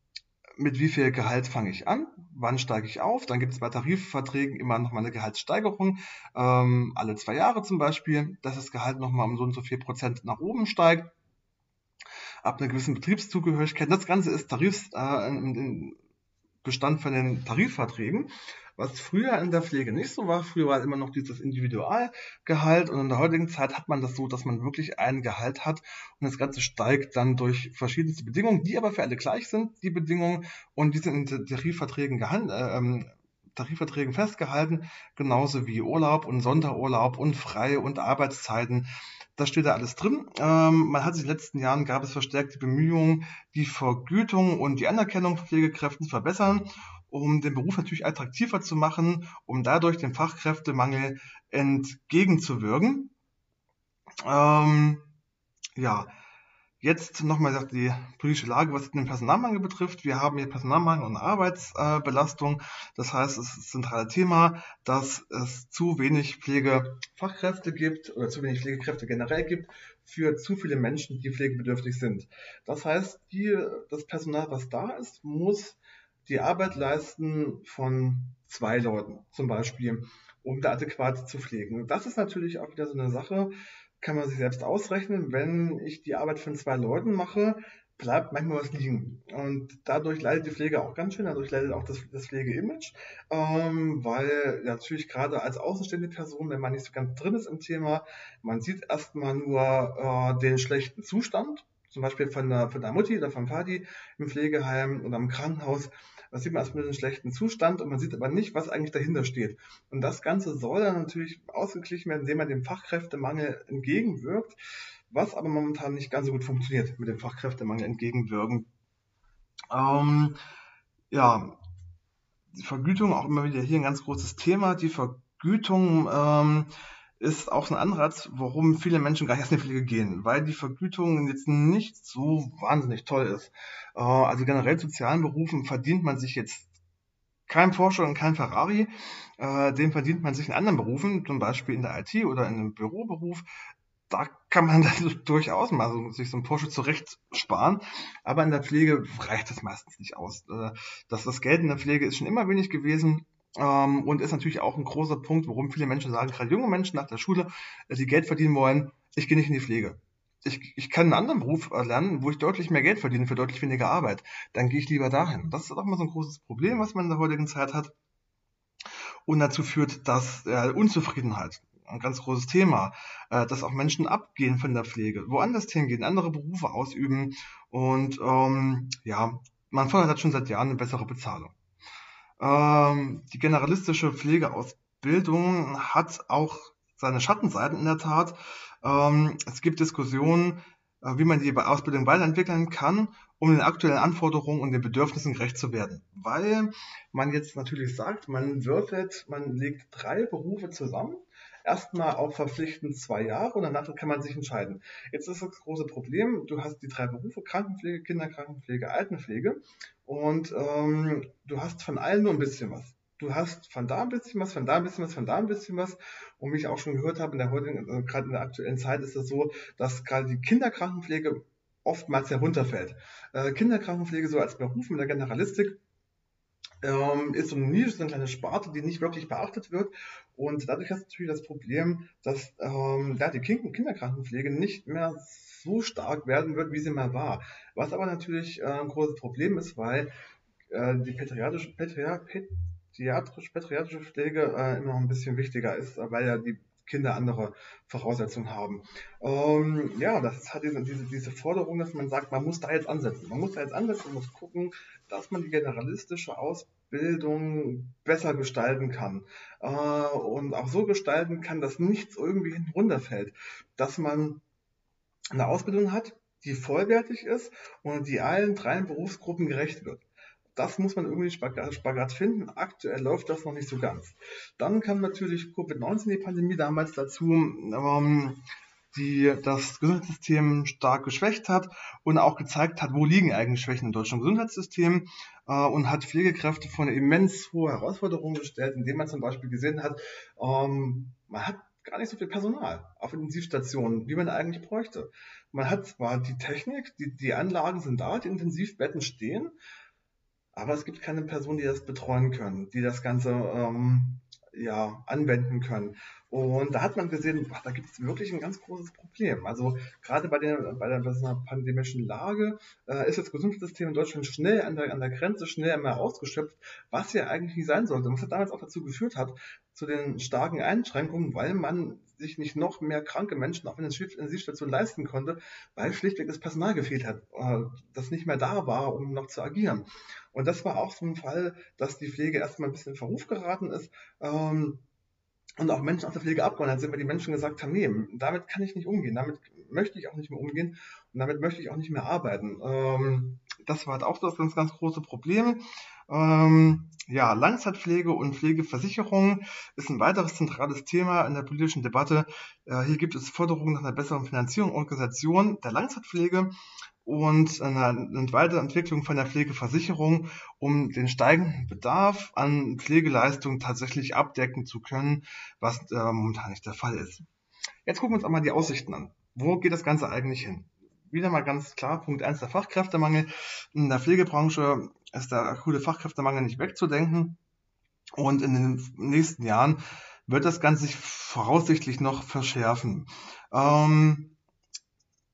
mit wie viel Gehalt fange ich an, wann steige ich auf. Dann gibt es bei Tarifverträgen immer noch mal eine Gehaltssteigerung, ähm, alle zwei Jahre zum Beispiel, dass das Gehalt nochmal um so und so viel Prozent nach oben steigt. Ab einer gewissen Betriebszugehörigkeit. Das Ganze ist Tarifs, äh, in, in Bestand von den Tarifverträgen was früher in der Pflege nicht so war. Früher war immer noch dieses Individualgehalt und in der heutigen Zeit hat man das so, dass man wirklich ein Gehalt hat und das Ganze steigt dann durch verschiedenste Bedingungen, die aber für alle gleich sind, die Bedingungen und die sind in Tarifverträgen gehandelt. Äh, ähm, Tarifverträgen festgehalten, genauso wie Urlaub und Sonderurlaub und Frei- und Arbeitszeiten. Das steht da alles drin. Ähm, man hat sich in den letzten Jahren gab es verstärkte Bemühungen, die Vergütung und die Anerkennung von Pflegekräften zu verbessern, um den Beruf natürlich attraktiver zu machen, um dadurch dem Fachkräftemangel entgegenzuwirken. Ähm, ja, Jetzt nochmal die politische Lage, was den Personalmangel betrifft. Wir haben hier Personalmangel und Arbeitsbelastung. Das heißt, es ist ein zentrales Thema, dass es zu wenig Pflegefachkräfte gibt oder zu wenig Pflegekräfte generell gibt für zu viele Menschen, die pflegebedürftig sind. Das heißt, die, das Personal, was da ist, muss die Arbeit leisten von zwei Leuten zum Beispiel, um da adäquat zu pflegen. Das ist natürlich auch wieder so eine Sache, kann man sich selbst ausrechnen, wenn ich die Arbeit von zwei Leuten mache, bleibt manchmal was liegen. Und dadurch leidet die Pflege auch ganz schön, dadurch leidet auch das, das Pflegeimage, ähm, weil natürlich gerade als außenstehende Person, wenn man nicht so ganz drin ist im Thema, man sieht erstmal nur äh, den schlechten Zustand, zum Beispiel von der, von der Mutti oder vom Vati im Pflegeheim oder im Krankenhaus da sieht man erstmal den schlechten Zustand und man sieht aber nicht, was eigentlich dahinter steht. Und das Ganze soll dann natürlich ausgeglichen werden, indem man dem Fachkräftemangel entgegenwirkt, was aber momentan nicht ganz so gut funktioniert mit dem Fachkräftemangel entgegenwirken. Ähm, ja, die Vergütung auch immer wieder hier ein ganz großes Thema. Die Vergütung ähm, ist auch ein Anreiz, warum viele Menschen gar nicht erst in die Pflege gehen, weil die Vergütung jetzt nicht so wahnsinnig toll ist. Äh, also generell sozialen Berufen verdient man sich jetzt kein Porsche und kein Ferrari, äh, den verdient man sich in anderen Berufen, zum Beispiel in der IT oder in einem Büroberuf. Da kann man dann durchaus mal so, sich so ein Porsche zurecht sparen, aber in der Pflege reicht das meistens nicht aus. Äh, das, das Geld in der Pflege ist schon immer wenig gewesen ähm, und ist natürlich auch ein großer Punkt, warum viele Menschen sagen, gerade junge Menschen nach der Schule, äh, die Geld verdienen wollen, ich gehe nicht in die Pflege. Ich, ich kann einen anderen Beruf lernen, wo ich deutlich mehr Geld verdiene für deutlich weniger Arbeit. Dann gehe ich lieber dahin. Das ist auch mal so ein großes Problem, was man in der heutigen Zeit hat. Und dazu führt, dass äh, Unzufriedenheit, ein ganz großes Thema, äh, dass auch Menschen abgehen von der Pflege, woanders hingehen, andere Berufe ausüben und ähm, ja, man fordert halt schon seit Jahren eine bessere Bezahlung. Ähm, die generalistische Pflegeausbildung hat auch seine Schattenseiten in der Tat. Ähm, es gibt Diskussionen, äh, wie man die Ausbildung weiterentwickeln kann, um den aktuellen Anforderungen und den Bedürfnissen gerecht zu werden. Weil man jetzt natürlich sagt, man würfelt, man legt drei Berufe zusammen erstmal auch verpflichtend zwei Jahre und danach kann man sich entscheiden. Jetzt ist das große Problem, du hast die drei Berufe, Krankenpflege, Kinderkrankenpflege, Altenpflege und ähm, du hast von allen nur ein bisschen was. Du hast von da ein bisschen was, von da ein bisschen was, von da ein bisschen was. Und wie ich auch schon gehört habe, in der heutigen, also gerade in der aktuellen Zeit ist es so, dass gerade die Kinderkrankenpflege oftmals herunterfällt. Äh, Kinderkrankenpflege so als Beruf in der Generalistik ähm, ist so eine Nische, so eine kleine Sparte, die nicht wirklich beachtet wird. Und dadurch hast du natürlich das Problem, dass ähm, ja, die Kinderkrankenpflege nicht mehr so stark werden wird, wie sie mal war. Was aber natürlich äh, ein großes Problem ist, weil äh, die pädiatrische, pädiatrische, pädiatrische Pflege äh, immer noch ein bisschen wichtiger ist, weil ja die Kinder andere Voraussetzungen haben. Ähm, ja, das hat diese, diese, diese Forderung, dass man sagt, man muss da jetzt ansetzen. Man muss da jetzt ansetzen und muss gucken, dass man die generalistische Ausbildung besser gestalten kann. Äh, und auch so gestalten kann, dass nichts irgendwie hinten runterfällt. Dass man eine Ausbildung hat, die vollwertig ist und die allen drei Berufsgruppen gerecht wird das muss man irgendwie Spagat finden. Aktuell läuft das noch nicht so ganz. Dann kam natürlich Covid-19, die Pandemie damals dazu, ähm, die das Gesundheitssystem stark geschwächt hat und auch gezeigt hat, wo liegen eigentlich Schwächen im deutschen Gesundheitssystem äh, und hat Pflegekräfte vor eine immens hohe Herausforderung gestellt, indem man zum Beispiel gesehen hat, ähm, man hat gar nicht so viel Personal auf Intensivstationen, wie man eigentlich bräuchte. Man hat zwar die Technik, die, die Anlagen sind da, die Intensivbetten stehen, aber es gibt keine Personen, die das betreuen können, die das Ganze ähm, ja, anwenden können. Und da hat man gesehen, ach, da gibt es wirklich ein ganz großes Problem. Also gerade bei der, bei der, bei der pandemischen Lage äh, ist das Gesundheitssystem in Deutschland schnell an der, an der Grenze, schnell einmal ausgeschöpft, was ja eigentlich nicht sein sollte. Und was damals auch dazu geführt hat, zu den starken Einschränkungen, weil man sich nicht noch mehr kranke Menschen auf einer Intensivstation leisten konnte, weil schlichtweg das Personal gefehlt hat, äh, das nicht mehr da war, um noch zu agieren. Und das war auch so ein Fall, dass die Pflege erstmal ein bisschen in Verruf geraten ist. Ähm, und auch Menschen aus der Pflege abgewandert sind, weil die Menschen gesagt haben, nee, damit kann ich nicht umgehen, damit möchte ich auch nicht mehr umgehen und damit möchte ich auch nicht mehr arbeiten. Ähm, das war halt auch das ganz, ganz große Problem. Ähm, ja, Langzeitpflege und Pflegeversicherung ist ein weiteres zentrales Thema in der politischen Debatte. Äh, hier gibt es Forderungen nach einer besseren Finanzierung und Organisation der Langzeitpflege und eine Weiterentwicklung von der Pflegeversicherung, um den steigenden Bedarf an Pflegeleistungen tatsächlich abdecken zu können, was äh, momentan nicht der Fall ist. Jetzt gucken wir uns einmal die Aussichten an. Wo geht das Ganze eigentlich hin? Wieder mal ganz klar, Punkt 1, der Fachkräftemangel. In der Pflegebranche ist der akute Fachkräftemangel nicht wegzudenken. Und in den nächsten Jahren wird das Ganze sich voraussichtlich noch verschärfen. Ähm,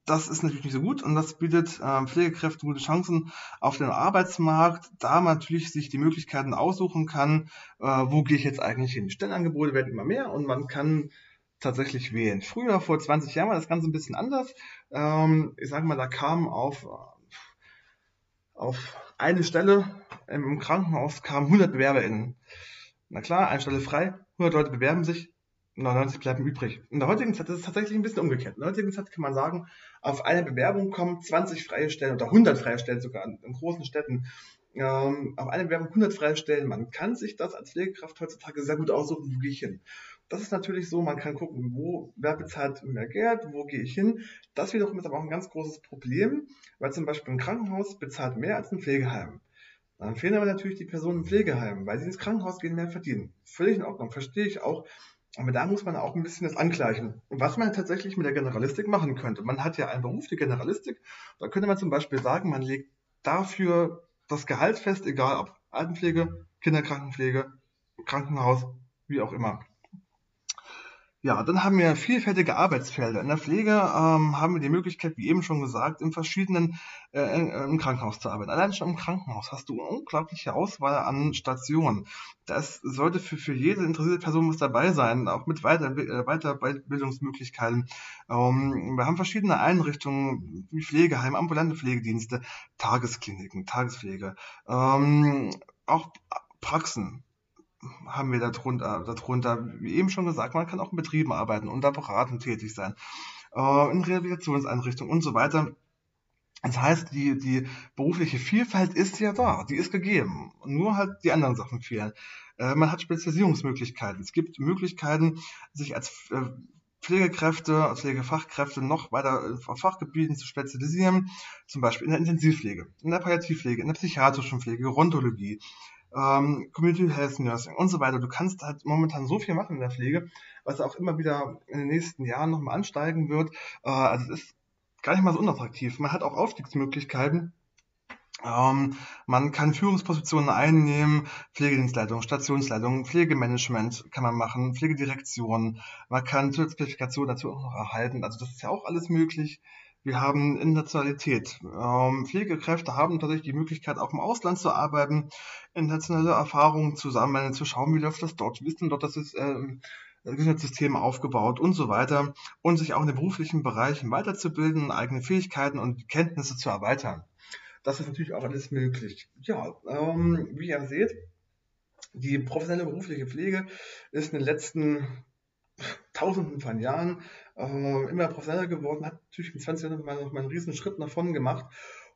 das ist natürlich nicht so gut und das bietet äh, Pflegekräften gute Chancen auf dem Arbeitsmarkt, da man natürlich sich die Möglichkeiten aussuchen kann, äh, wo gehe ich jetzt eigentlich hin. Stellenangebote werden immer mehr und man kann tatsächlich wählen. Früher, vor 20 Jahren, war das Ganze ein bisschen anders. Ähm, ich sage mal, da kamen auf, auf eine Stelle im Krankenhaus kamen 100 BewerberInnen. Na klar, eine Stelle frei, 100 Leute bewerben sich, 99 bleiben übrig. In der heutigen Zeit ist es tatsächlich ein bisschen umgekehrt. In der heutigen Zeit kann man sagen, auf eine Bewerbung kommen 20 freie Stellen oder 100 freie Stellen sogar in großen Städten. Ähm, auf eine Bewerbung 100 freie Stellen. Man kann sich das als Pflegekraft heutzutage sehr gut aussuchen, wo gehe ich hin. Das ist natürlich so, man kann gucken, wo, wer bezahlt mehr Geld, wo gehe ich hin. Das wiederum ist aber auch ein ganz großes Problem, weil zum Beispiel ein Krankenhaus bezahlt mehr als ein Pflegeheim. Dann fehlen aber natürlich die Personen im Pflegeheim, weil sie ins Krankenhaus gehen, mehr verdienen. Völlig in Ordnung, verstehe ich auch. Aber da muss man auch ein bisschen das angleichen. Und was man tatsächlich mit der Generalistik machen könnte. Man hat ja einen Beruf, die Generalistik. Da könnte man zum Beispiel sagen, man legt dafür das Gehalt fest, egal ob Altenpflege, Kinderkrankenpflege, Krankenhaus, wie auch immer. Ja, dann haben wir vielfältige Arbeitsfelder. In der Pflege ähm, haben wir die Möglichkeit, wie eben schon gesagt, in verschiedenen äh, im Krankenhaus zu arbeiten. Allein schon im Krankenhaus hast du eine unglaubliche Auswahl an Stationen. Das sollte für, für jede interessierte Person muss dabei sein, auch mit Weiter, äh, Weiterbildungsmöglichkeiten. Ähm, wir haben verschiedene Einrichtungen wie Pflegeheim, ambulante Pflegedienste, Tageskliniken, Tagespflege, ähm, auch Praxen, haben wir darunter, darunter, wie eben schon gesagt, man kann auch in Betrieben arbeiten und da beratend tätig sein, äh, in Rehabilitationseinrichtungen und so weiter. Das heißt, die, die berufliche Vielfalt ist ja da, die ist gegeben. Nur halt die anderen Sachen fehlen. Äh, man hat Spezialisierungsmöglichkeiten. Es gibt Möglichkeiten, sich als äh, Pflegekräfte, als Pflegefachkräfte noch weiter auf Fachgebieten zu spezialisieren, zum Beispiel in der Intensivpflege, in der Palliativpflege, in der psychiatrischen Pflege, Gerontologie, ähm, Community Health Nursing und so weiter. Du kannst halt momentan so viel machen in der Pflege, was auch immer wieder in den nächsten Jahren nochmal ansteigen wird. Äh, also es ist gar nicht mal so unattraktiv. Man hat auch Aufstiegsmöglichkeiten. Ähm, man kann Führungspositionen einnehmen, Pflegedienstleitung, Stationsleitung, Pflegemanagement kann man machen, Pflegedirektion. Man kann Zertifikation dazu auch noch erhalten. Also das ist ja auch alles möglich. Wir haben Internationalität. Ähm, Pflegekräfte haben tatsächlich die Möglichkeit, auch im Ausland zu arbeiten, internationale Erfahrungen zu sammeln, zu schauen, wie läuft das dort, denn dort das, äh, Gesundheitssystem aufgebaut und so weiter und sich auch in den beruflichen Bereichen weiterzubilden, eigene Fähigkeiten und Kenntnisse zu erweitern. Das ist natürlich auch alles möglich. Ja, ähm, wie ihr seht, die professionelle berufliche Pflege ist in den letzten Tausenden von Jahren immer professioneller geworden, hat natürlich in 20 Jahren noch mal einen riesen Schritt nach vorne gemacht.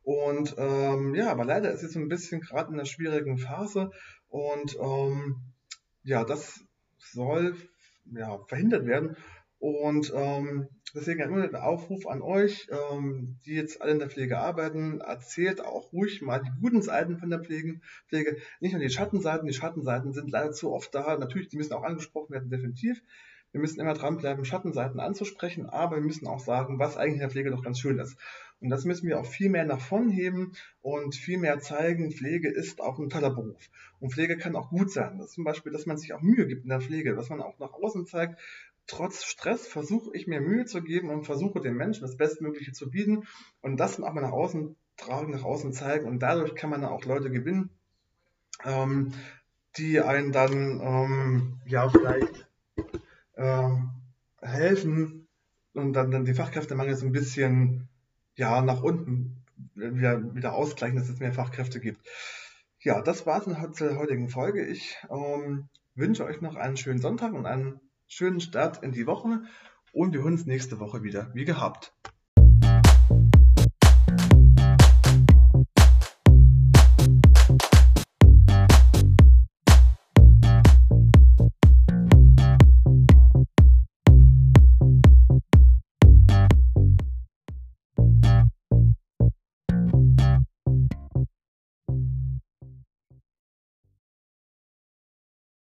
Und ähm, ja, aber leider ist jetzt so ein bisschen gerade in einer schwierigen Phase und ähm, ja, das soll ja, verhindert werden. Und ähm, deswegen immer der Aufruf an euch, ähm, die jetzt alle in der Pflege arbeiten, erzählt auch ruhig mal die guten Seiten von der Pflege, Pflege, nicht nur die Schattenseiten. Die Schattenseiten sind leider zu oft da. Natürlich, die müssen auch angesprochen werden, definitiv. Wir müssen immer dranbleiben, Schattenseiten anzusprechen, aber wir müssen auch sagen, was eigentlich in der Pflege doch ganz schön ist. Und das müssen wir auch viel mehr nach vorn heben und viel mehr zeigen, Pflege ist auch ein toller Beruf. Und Pflege kann auch gut sein. Das zum Beispiel, dass man sich auch Mühe gibt in der Pflege, dass man auch nach außen zeigt, trotz Stress versuche ich mir Mühe zu geben und versuche den Menschen das Bestmögliche zu bieten und das dann auch mal nach außen tragen, nach außen zeigen und dadurch kann man dann auch Leute gewinnen, ähm, die einen dann ähm, ja vielleicht äh, helfen und dann, dann die Fachkräftemangel so ein bisschen ja, nach unten wieder, wieder ausgleichen, dass es mehr Fachkräfte gibt. Ja, das war es der heutigen Folge. Ich ähm, wünsche euch noch einen schönen Sonntag und einen schönen Start in die Woche und wir hören uns nächste Woche wieder, wie gehabt.